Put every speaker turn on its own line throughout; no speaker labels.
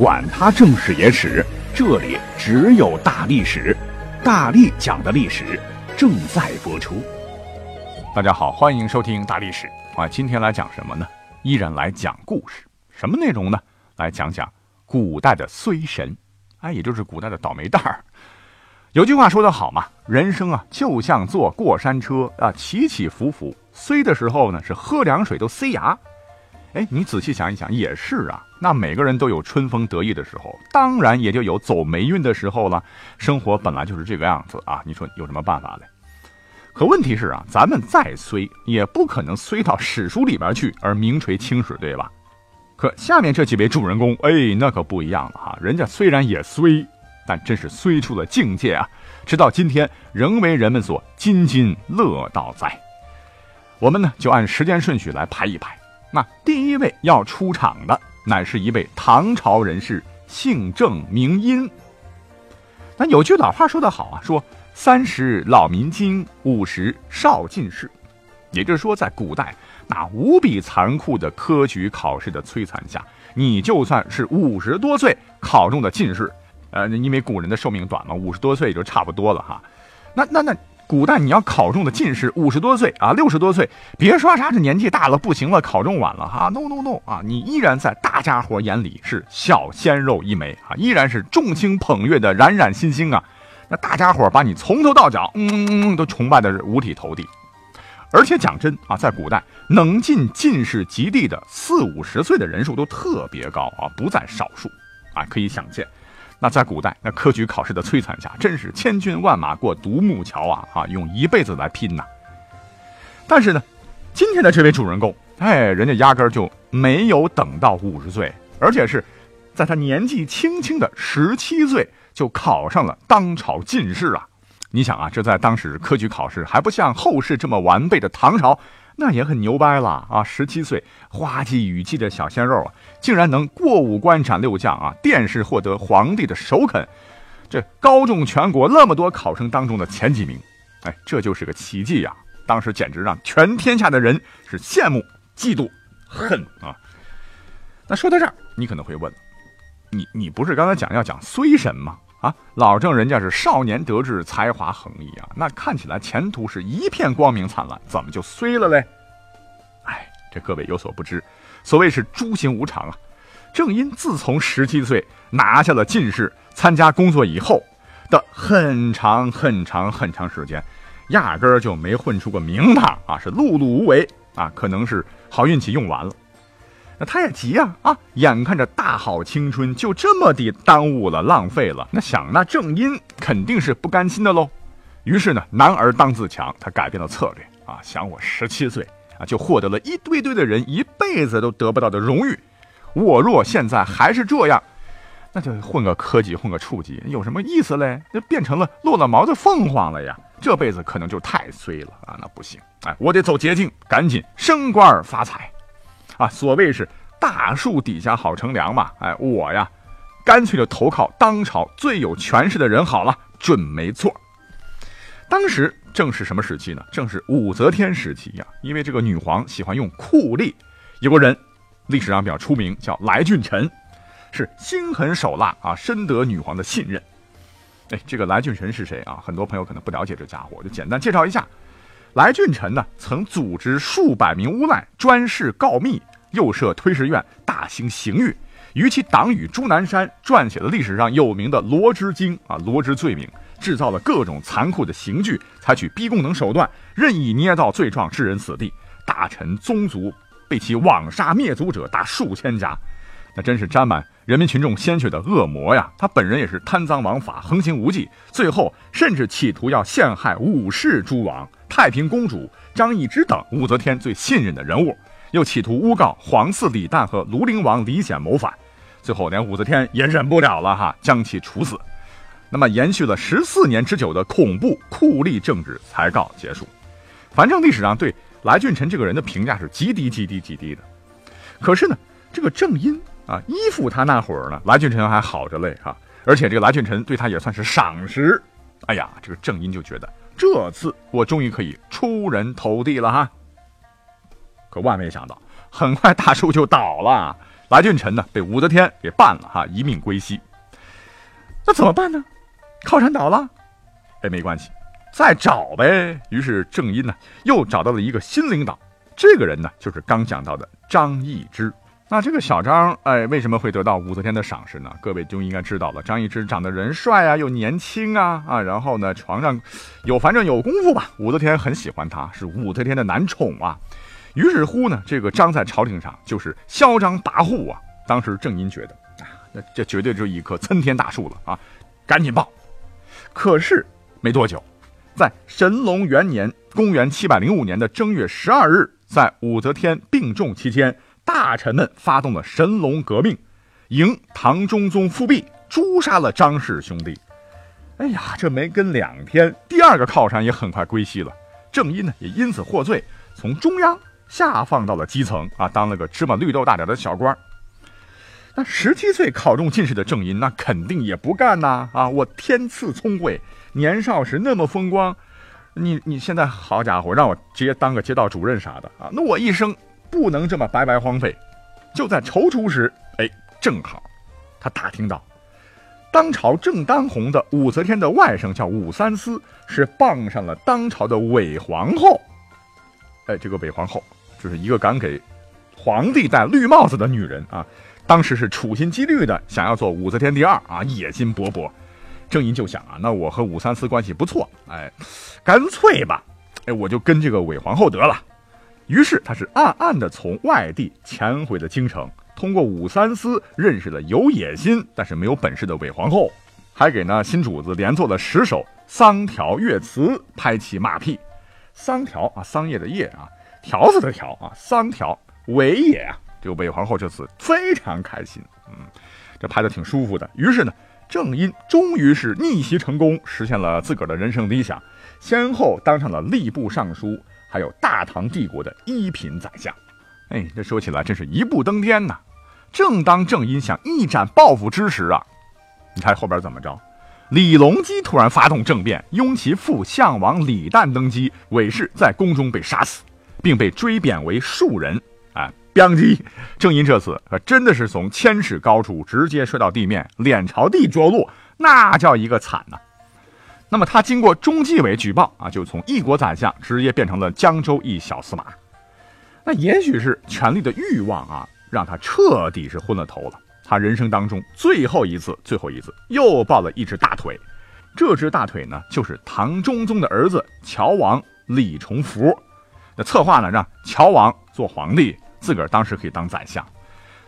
管他正史野史。这里只有大历史，大力讲的历史正在播出。大家好，欢迎收听大历史啊！今天来讲什么呢？依然来讲故事。什么内容呢？来讲讲古代的衰神，哎，也就是古代的倒霉蛋儿。有句话说得好嘛，人生啊，就像坐过山车啊，起起伏伏，衰的时候呢，是喝凉水都塞牙。哎，你仔细想一想，也是啊。那每个人都有春风得意的时候，当然也就有走霉运的时候了。生活本来就是这个样子啊，你说有什么办法嘞？可问题是啊，咱们再衰，也不可能衰到史书里边去而名垂青史，对吧？可下面这几位主人公，哎，那可不一样了哈。人家虽然也衰，但真是衰出了境界啊，直到今天仍为人们所津津乐道在。我们呢，就按时间顺序来排一排。那第一位要出场的，乃是一位唐朝人士，姓郑名殷。那有句老话说得好啊，说三十老民经，五十少进士。也就是说，在古代那无比残酷的科举考试的摧残下，你就算是五十多岁考中的进士，呃，因为古人的寿命短嘛，五十多岁也就差不多了哈。那那那。古代你要考中的进士五十多岁啊，六十多岁，别说啥这年纪大了不行了，考中晚了哈，no no no 啊，你依然在大家伙眼里是小鲜肉一枚啊，依然是众星捧月的冉冉星星啊，那大家伙把你从头到脚，嗯，都崇拜的是五体投地。而且讲真啊，在古代能进进士及第的四五十岁的人数都特别高啊，不在少数啊，可以想见。那在古代，那科举考试的摧残下，真是千军万马过独木桥啊！啊，用一辈子来拼呐。但是呢，今天的这位主人公，哎，人家压根儿就没有等到五十岁，而且是在他年纪轻轻的十七岁就考上了当朝进士啊！你想啊，这在当时科举考试还不像后世这么完备的唐朝。那也很牛掰了啊！十七岁花季雨季的小鲜肉啊，竟然能过五关斩六将啊，殿试获得皇帝的首肯，这高中全国那么多考生当中的前几名，哎，这就是个奇迹呀！当时简直让全天下的人是羡慕、嫉妒、恨啊！那说到这儿，你可能会问，你你不是刚才讲要讲衰神吗？啊，老郑人家是少年得志，才华横溢啊，那看起来前途是一片光明灿烂，怎么就衰了嘞？哎，这各位有所不知，所谓是诸行无常啊。正因自从十七岁拿下了进士，参加工作以后的很长很长很长时间，压根儿就没混出个名堂啊，是碌碌无为啊，可能是好运气用完了。那他也急呀啊！眼看着大好青春就这么的耽误了、浪费了，那想那正因肯定是不甘心的喽。于是呢，男儿当自强，他改变了策略啊，想我十七岁啊就获得了一堆堆的人一辈子都得不到的荣誉，我若现在还是这样，那就混个科级、混个处级有什么意思嘞？就变成了落了毛的凤凰了呀！这辈子可能就太衰了啊！那不行，哎，我得走捷径，赶紧升官发财。啊，所谓是大树底下好乘凉嘛，哎，我呀，干脆就投靠当朝最有权势的人好了，准没错。当时正是什么时期呢？正是武则天时期呀，因为这个女皇喜欢用酷吏，有个人历史上比较出名，叫来俊臣，是心狠手辣啊，深得女皇的信任。哎，这个来俊臣是谁啊？很多朋友可能不了解这家伙，我就简单介绍一下。来俊臣呢，曾组织数百名无赖专事告密，又设推事院，大兴刑狱。与其党羽朱南山撰写了历史上有名的《罗织经》啊，罗织罪名，制造了各种残酷的刑具，采取逼供等手段，任意捏造罪状，致人死地。大臣宗族被其枉杀灭族者达数千家，那真是沾满人民群众鲜血的恶魔呀！他本人也是贪赃枉法，横行无忌，最后甚至企图要陷害武氏诸王。太平公主张易之等武则天最信任的人物，又企图诬告皇嗣李旦和庐陵王李显谋反，最后连武则天也忍不了了哈，将其处死。那么延续了十四年之久的恐怖酷吏政治才告结束。反正历史上对来俊臣这个人的评价是极低极低极低的。可是呢，这个正因啊依附他那会儿呢，来俊臣还好着嘞哈，而且这个来俊臣对他也算是赏识。哎呀，这个正因就觉得这次我终于可以出人头地了哈。可万没想到，很快大树就倒了，来俊臣呢被武则天给办了哈，一命归西。那怎么办呢？靠山倒了，哎，没关系，再找呗。于是郑因呢又找到了一个新领导，这个人呢就是刚讲到的张易之。那这个小张，哎，为什么会得到武则天的赏识呢？各位就应该知道了。张易之长得人帅啊，又年轻啊，啊，然后呢，床上有反正有功夫吧。武则天很喜欢他，是武则天的男宠啊。于是乎呢，这个张在朝廷上就是嚣张跋扈啊。当时郑殷觉得啊，那这绝对就是一棵参天大树了啊，赶紧报。可是没多久，在神龙元年（公元705年）的正月十二日，在武则天病重期间。大臣们发动了神龙革命，迎唐中宗复辟，诛杀了张氏兄弟。哎呀，这没跟两天，第二个靠山也很快归西了。郑殷呢，也因此获罪，从中央下放到了基层啊，当了个芝麻绿豆大点的小官。那十七岁考中进士的郑寅，那肯定也不干呐！啊，我天赐聪慧，年少时那么风光，你你现在好家伙，让我直接当个街道主任啥的啊？那我一生。不能这么白白荒废。就在踌躇时，哎，正好，他打听到，当朝正当红的武则天的外甥叫武三思，是傍上了当朝的韦皇后。哎，这个韦皇后就是一个敢给皇帝戴绿帽子的女人啊。当时是处心积虑的想要做武则天第二啊，野心勃勃。郑寅就想啊，那我和武三思关系不错，哎，干脆吧，哎，我就跟这个韦皇后得了。于是他是暗暗的从外地潜回了京城，通过武三思认识了有野心但是没有本事的韦皇后，还给呢新主子连做了十首桑条乐词，拍起马屁。桑条啊，桑叶的叶啊，条子的条啊，三条韦也啊，这个韦皇后这次非常开心，嗯，这拍的挺舒服的。于是呢，正因终于是逆袭成功，实现了自个儿的人生理想，先后当上了吏部尚书。还有大唐帝国的一品宰相，哎，这说起来真是一步登天呐！正当郑殷想一展抱负之时啊，你猜后边怎么着？李隆基突然发动政变，拥其父相王李旦登基，韦氏在宫中被杀死，并被追贬为庶人。哎，邦基，郑殷这次可真的是从千尺高处直接摔到地面，脸朝地着陆，那叫一个惨呐！那么他经过中纪委举报啊，就从一国宰相直接变成了江州一小司马。那也许是权力的欲望啊，让他彻底是昏了头了。他人生当中最后一次、最后一次又抱了一只大腿，这只大腿呢，就是唐中宗的儿子乔王李重福。策划呢，让乔王做皇帝，自个儿当时可以当宰相。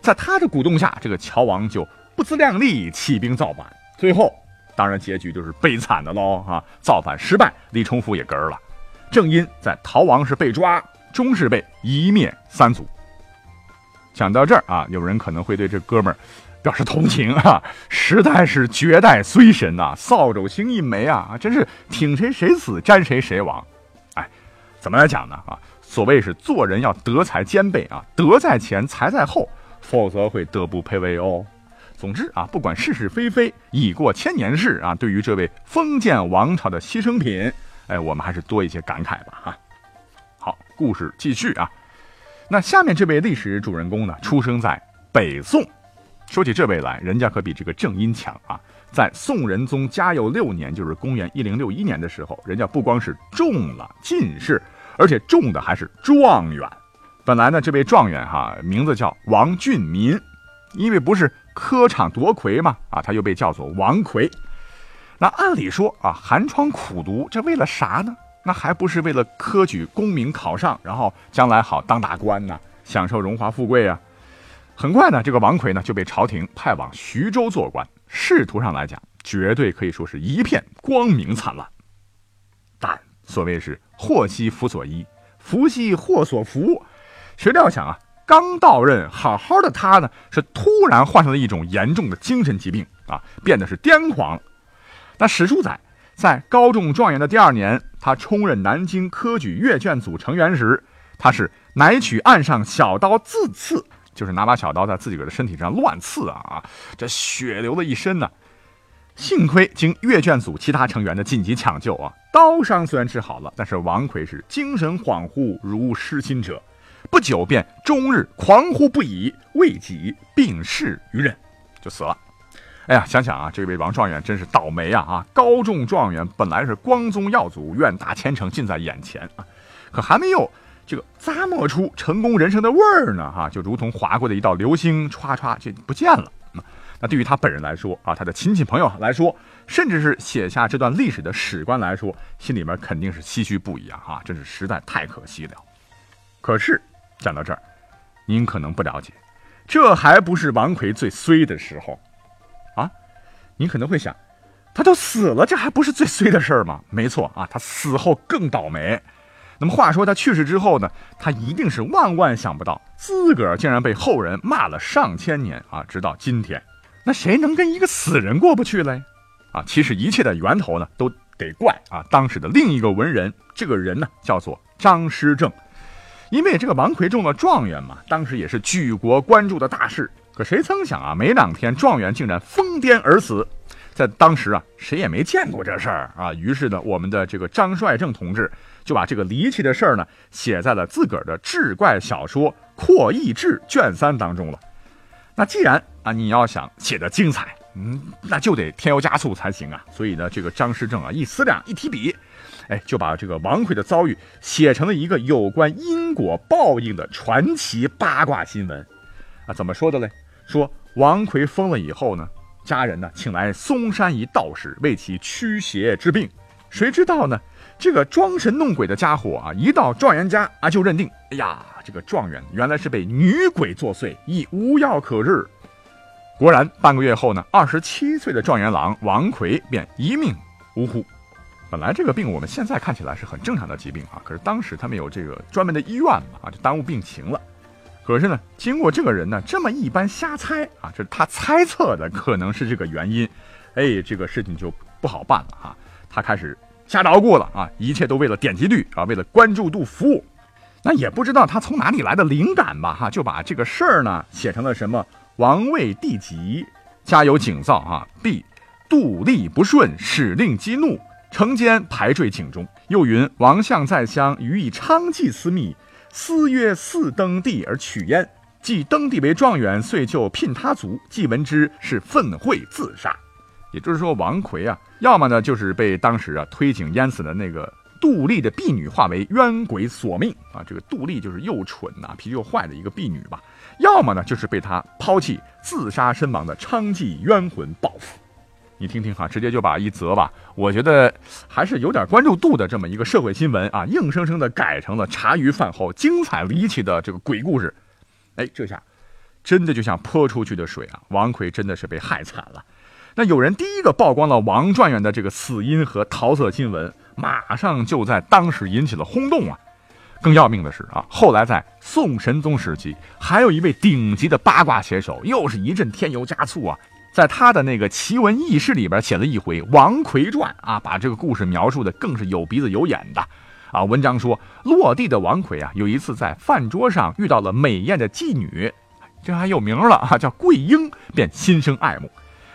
在他的鼓动下，这个乔王就不自量力，起兵造反，最后。当然，结局就是悲惨的喽！哈，造反失败，李重福也嗝儿了。正因在逃亡时被抓，终是被一灭三族。讲到这儿啊，有人可能会对这哥们儿表示同情啊，实在是绝代虽神呐，扫帚星一枚啊，真是挺谁谁死，沾谁谁亡。怎么来讲呢？啊，所谓是做人要德才兼备啊，德在前，才在后，否则会德不配位哦。总之啊，不管是是非非，已过千年事啊。对于这位封建王朝的牺牲品，哎，我们还是多一些感慨吧。哈，好，故事继续啊。那下面这位历史主人公呢，出生在北宋。说起这位来，人家可比这个正音强啊。在宋仁宗嘉佑六年，就是公元一零六一年的时候，人家不光是中了进士，而且中的还是状元。本来呢，这位状元哈，名字叫王俊民，因为不是。科场夺魁嘛，啊，他又被叫做王魁。那按理说啊，寒窗苦读，这为了啥呢？那还不是为了科举功名考上，然后将来好当大官呢，享受荣华富贵啊。很快呢，这个王魁呢就被朝廷派往徐州做官，仕途上来讲，绝对可以说是一片光明灿烂。但所谓是祸兮福所依，福兮祸所伏，谁料想啊？刚到任，好好的他呢，是突然患上了一种严重的精神疾病啊，变得是癫狂。那史书载，在高中状元的第二年，他充任南京科举阅卷组成员时，他是乃取岸上小刀自刺，就是拿把小刀在自己个的身体上乱刺啊啊，这血流了一身呢。幸亏经阅卷组其他成员的紧急抢救啊，刀伤虽然治好了，但是王奎是精神恍惚，如失心者，不久便终日狂呼不已，为己病逝于人，就死了。哎呀，想想啊，这位王状元真是倒霉啊！啊，高中状元本来是光宗耀祖、愿大前程近在眼前啊，可还没有这个咂摸出成功人生的味儿呢，哈，就如同划过的一道流星，歘歘就不见了。那对于他本人来说啊，他的亲戚朋友来说，甚至是写下这段历史的史官来说，心里面肯定是唏嘘不已啊！哈，真是实在太可惜了。可是讲到这儿，您可能不了解，这还不是王奎最衰的时候啊！您可能会想，他都死了，这还不是最衰的事儿吗？没错啊，他死后更倒霉。那么话说他去世之后呢，他一定是万万想不到，自个儿竟然被后人骂了上千年啊，直到今天。那谁能跟一个死人过不去嘞？啊，其实一切的源头呢，都得怪啊当时的另一个文人，这个人呢叫做张师正。因为这个王奎中了状元嘛，当时也是举国关注的大事。可谁曾想啊，没两天状元竟然疯癫而死，在当时啊，谁也没见过这事儿啊。于是呢，我们的这个张帅正同志就把这个离奇的事儿呢，写在了自个儿的志怪小说《扩异志》卷三当中了。那既然啊，你要想写的精彩，嗯，那就得添油加醋才行啊。所以呢，这个张师正啊，一思量，一提笔，哎，就把这个王奎的遭遇写成了一个有关因果报应的传奇八卦新闻。啊，怎么说的嘞？说王奎疯了以后呢，家人呢请来嵩山一道士为其驱邪治病。谁知道呢？这个装神弄鬼的家伙啊，一到状元家啊，就认定，哎呀。这个状元原来是被女鬼作祟，已无药可治。果然，半个月后呢，二十七岁的状元郎王奎便一命呜呼。本来这个病我们现在看起来是很正常的疾病啊，可是当时他们有这个专门的医院嘛，啊，就耽误病情了。可是呢，经过这个人呢这么一般瞎猜啊，这是他猜测的可能是这个原因，哎，这个事情就不好办了啊。他开始瞎捣鼓了啊，一切都为了点击率啊，为了关注度服务。那也不知道他从哪里来的灵感吧，哈，就把这个事儿呢写成了什么王位地疾，家有警造啊，必度力不顺，使令激怒，城间排坠井中。又云王相在乡，予以娼妓私密，私曰似登第而取焉。既登第为状元，遂就聘他族。既闻之，是愤秽自杀。也就是说，王奎啊，要么呢就是被当时啊推井淹死的那个。杜丽的婢女化为冤鬼索命啊！这个杜丽就是又蠢呐，脾气又坏的一个婢女吧。要么呢，就是被他抛弃自杀身亡的娼妓冤魂报复。你听听哈，直接就把一则吧，我觉得还是有点关注度的这么一个社会新闻啊，硬生生的改成了茶余饭后精彩离奇的这个鬼故事。哎，这下真的就像泼出去的水啊！王奎真的是被害惨了。那有人第一个曝光了王状元的这个死因和桃色新闻。马上就在当时引起了轰动啊！更要命的是啊，后来在宋神宗时期，还有一位顶级的八卦写手，又是一阵添油加醋啊，在他的那个奇闻异事里边写了一回《王奎传》啊，把这个故事描述的更是有鼻子有眼的啊。文章说，落地的王奎啊，有一次在饭桌上遇到了美艳的妓女，这还有名了啊，叫桂英，便心生爱慕。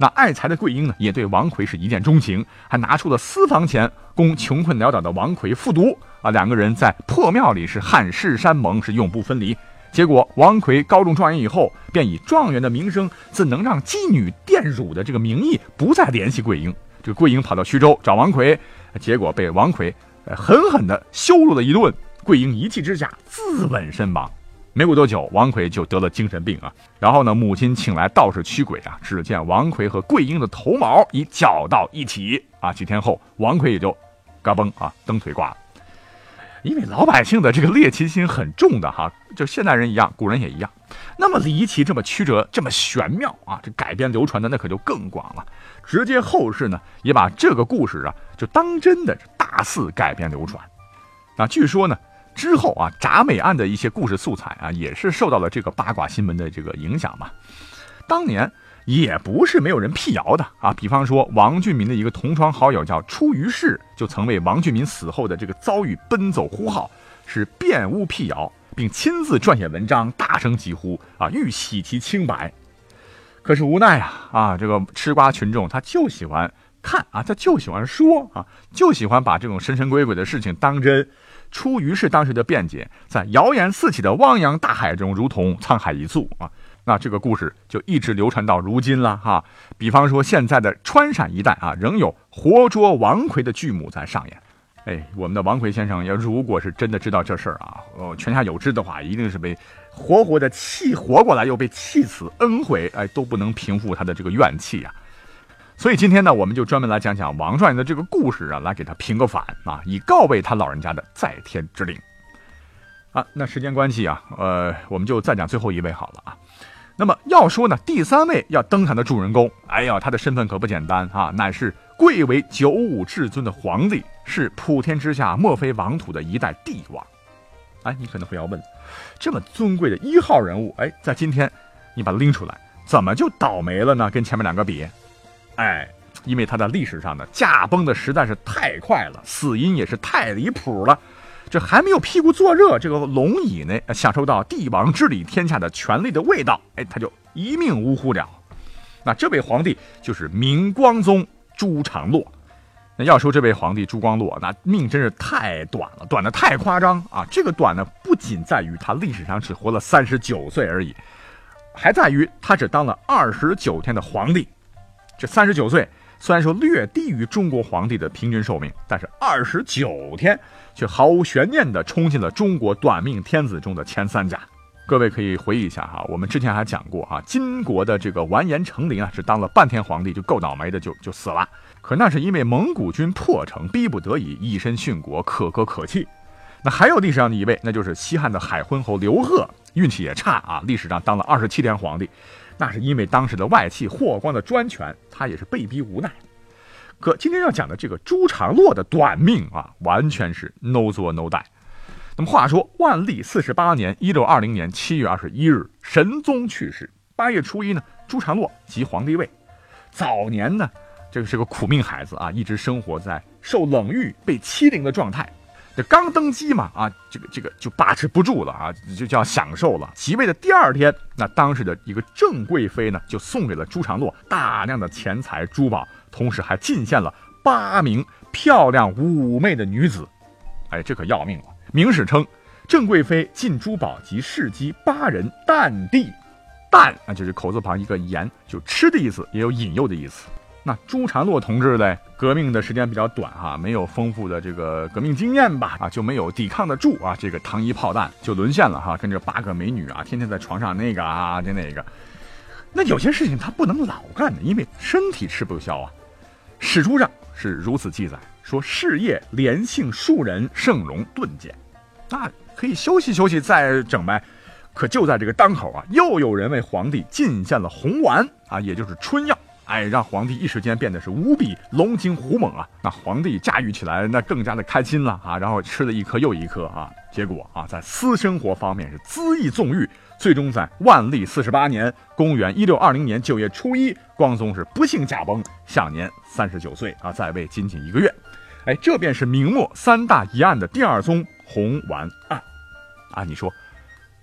那爱财的桂英呢，也对王奎是一见钟情，还拿出了私房钱供穷困潦倒的王奎复读啊。两个人在破庙里是汉誓山盟，是永不分离。结果王奎高中状元以后，便以状元的名声，自能让妓女玷辱的这个名义，不再联系桂英。这个桂英跑到徐州找王奎，结果被王奎狠狠地羞辱了一顿。桂英一气之下自刎身亡。没过多久，王奎就得了精神病啊。然后呢，母亲请来道士驱鬼啊。只见王奎和桂英的头毛已绞到一起啊。几天后，王奎也就嘎嘣啊，蹬腿挂了。因为老百姓的这个猎奇心很重的哈，就现代人一样，古人也一样。那么离奇，这么曲折，这么玄妙啊，这改编流传的那可就更广了。直接后世呢，也把这个故事啊，就当真的大肆改编流传。那据说呢。之后啊，铡美案的一些故事素材啊，也是受到了这个八卦新闻的这个影响嘛。当年也不是没有人辟谣的啊。比方说，王俊民的一个同窗好友叫出于氏，就曾为王俊民死后的这个遭遇奔走呼号，是辩诬辟谣，并亲自撰写文章，大声疾呼啊，欲洗其清白。可是无奈啊啊，这个吃瓜群众他就喜欢看啊，他就喜欢说啊，就喜欢把这种神神鬼鬼的事情当真。出于是当时的辩解，在谣言四起的汪洋大海中，如同沧海一粟啊。那这个故事就一直流传到如今了哈。比方说，现在的川陕一带啊，仍有活捉王魁的剧目在上演。哎，我们的王魁先生要如果是真的知道这事儿啊，哦，泉下有知的话，一定是被。活活的气活过来，又被气死，恩回，哎，都不能平复他的这个怨气呀。所以今天呢，我们就专门来讲讲王状元的这个故事啊，来给他平个反啊，以告慰他老人家的在天之灵。啊，那时间关系啊，呃，我们就再讲最后一位好了啊。那么要说呢，第三位要登场的主人公，哎呀，他的身份可不简单啊，乃是贵为九五至尊的皇帝，是普天之下莫非王土的一代帝王。哎，你可能会要问，这么尊贵的一号人物，哎，在今天，你把他拎出来，怎么就倒霉了呢？跟前面两个比，哎，因为他在历史上呢，驾崩的实在是太快了，死因也是太离谱了。这还没有屁股坐热，这个龙椅呢，享受到帝王治理天下的权力的味道，哎，他就一命呜呼了。那这位皇帝就是明光宗朱常洛。那要说这位皇帝朱光洛，那命真是太短了，短的太夸张啊！这个短呢，不仅在于他历史上只活了三十九岁而已，还在于他只当了二十九天的皇帝。这三十九岁虽然说略低于中国皇帝的平均寿命，但是二十九天却毫无悬念地冲进了中国短命天子中的前三甲。各位可以回忆一下哈，我们之前还讲过哈，金国的这个完颜成林啊，是当了半天皇帝就够倒霉的，就就死了。可那是因为蒙古军破城，逼不得已以身殉国，可歌可泣。那还有历史上的一位，那就是西汉的海昏侯刘贺，运气也差啊，历史上当了二十七天皇帝，那是因为当时的外戚霍光的专权，他也是被逼无奈。可今天要讲的这个朱常洛的短命啊，完全是 no 作 no die。那么话说，万历四十八年（一六二零年七月二十一日），神宗去世，八月初一呢，朱常洛即皇帝位。早年呢。这个是个苦命孩子啊，一直生活在受冷遇、被欺凌的状态。这刚登基嘛，啊，这个这个就把持不住了啊，就叫享受了。即位的第二天，那当时的一个郑贵妃呢，就送给了朱常洛大量的钱财珠宝，同时还进献了八名漂亮妩媚的女子。哎，这可要命了！明史称，郑贵妃进珠宝及侍姬八人，淡地，淡啊，就是口字旁一个言，就吃的意思，也有引诱的意思。那朱常洛同志呢？革命的时间比较短哈，没有丰富的这个革命经验吧？啊，就没有抵抗得住啊！这个糖衣炮弹就沦陷了哈，跟这八个美女啊，天天在床上那个啊，就那个。那有些事情他不能老干的，因为身体吃不消啊。史书上是如此记载，说事业连幸数人，盛容顿减。那可以休息休息再整呗。可就在这个当口啊，又有人为皇帝进献了红丸啊，也就是春药。哎，让皇帝一时间变得是无比龙精虎猛啊！那皇帝驾驭起来那更加的开心了啊！然后吃了一颗又一颗啊！结果啊，在私生活方面是恣意纵欲，最终在万历四十八年（公元一六二零年九月初一），光宗是不幸驾崩，享年三十九岁啊，在位仅仅一个月。哎，这便是明末三大疑案的第二宗红丸案啊！你说？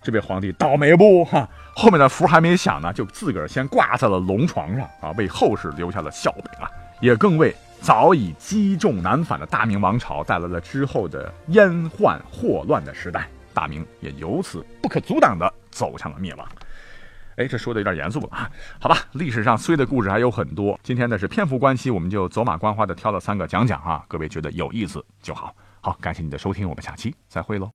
这位皇帝倒霉不哈？后面的福还没享呢，就自个儿先挂在了龙床上啊，为后世留下了笑柄啊，也更为早已积重难返的大明王朝带来了之后的烟患祸乱的时代，大明也由此不可阻挡的走向了灭亡。哎，这说的有点严肃了啊，好吧，历史上衰的故事还有很多，今天呢是篇幅关系，我们就走马观花的挑了三个讲讲啊，各位觉得有意思就好。好，感谢你的收听，我们下期再会喽。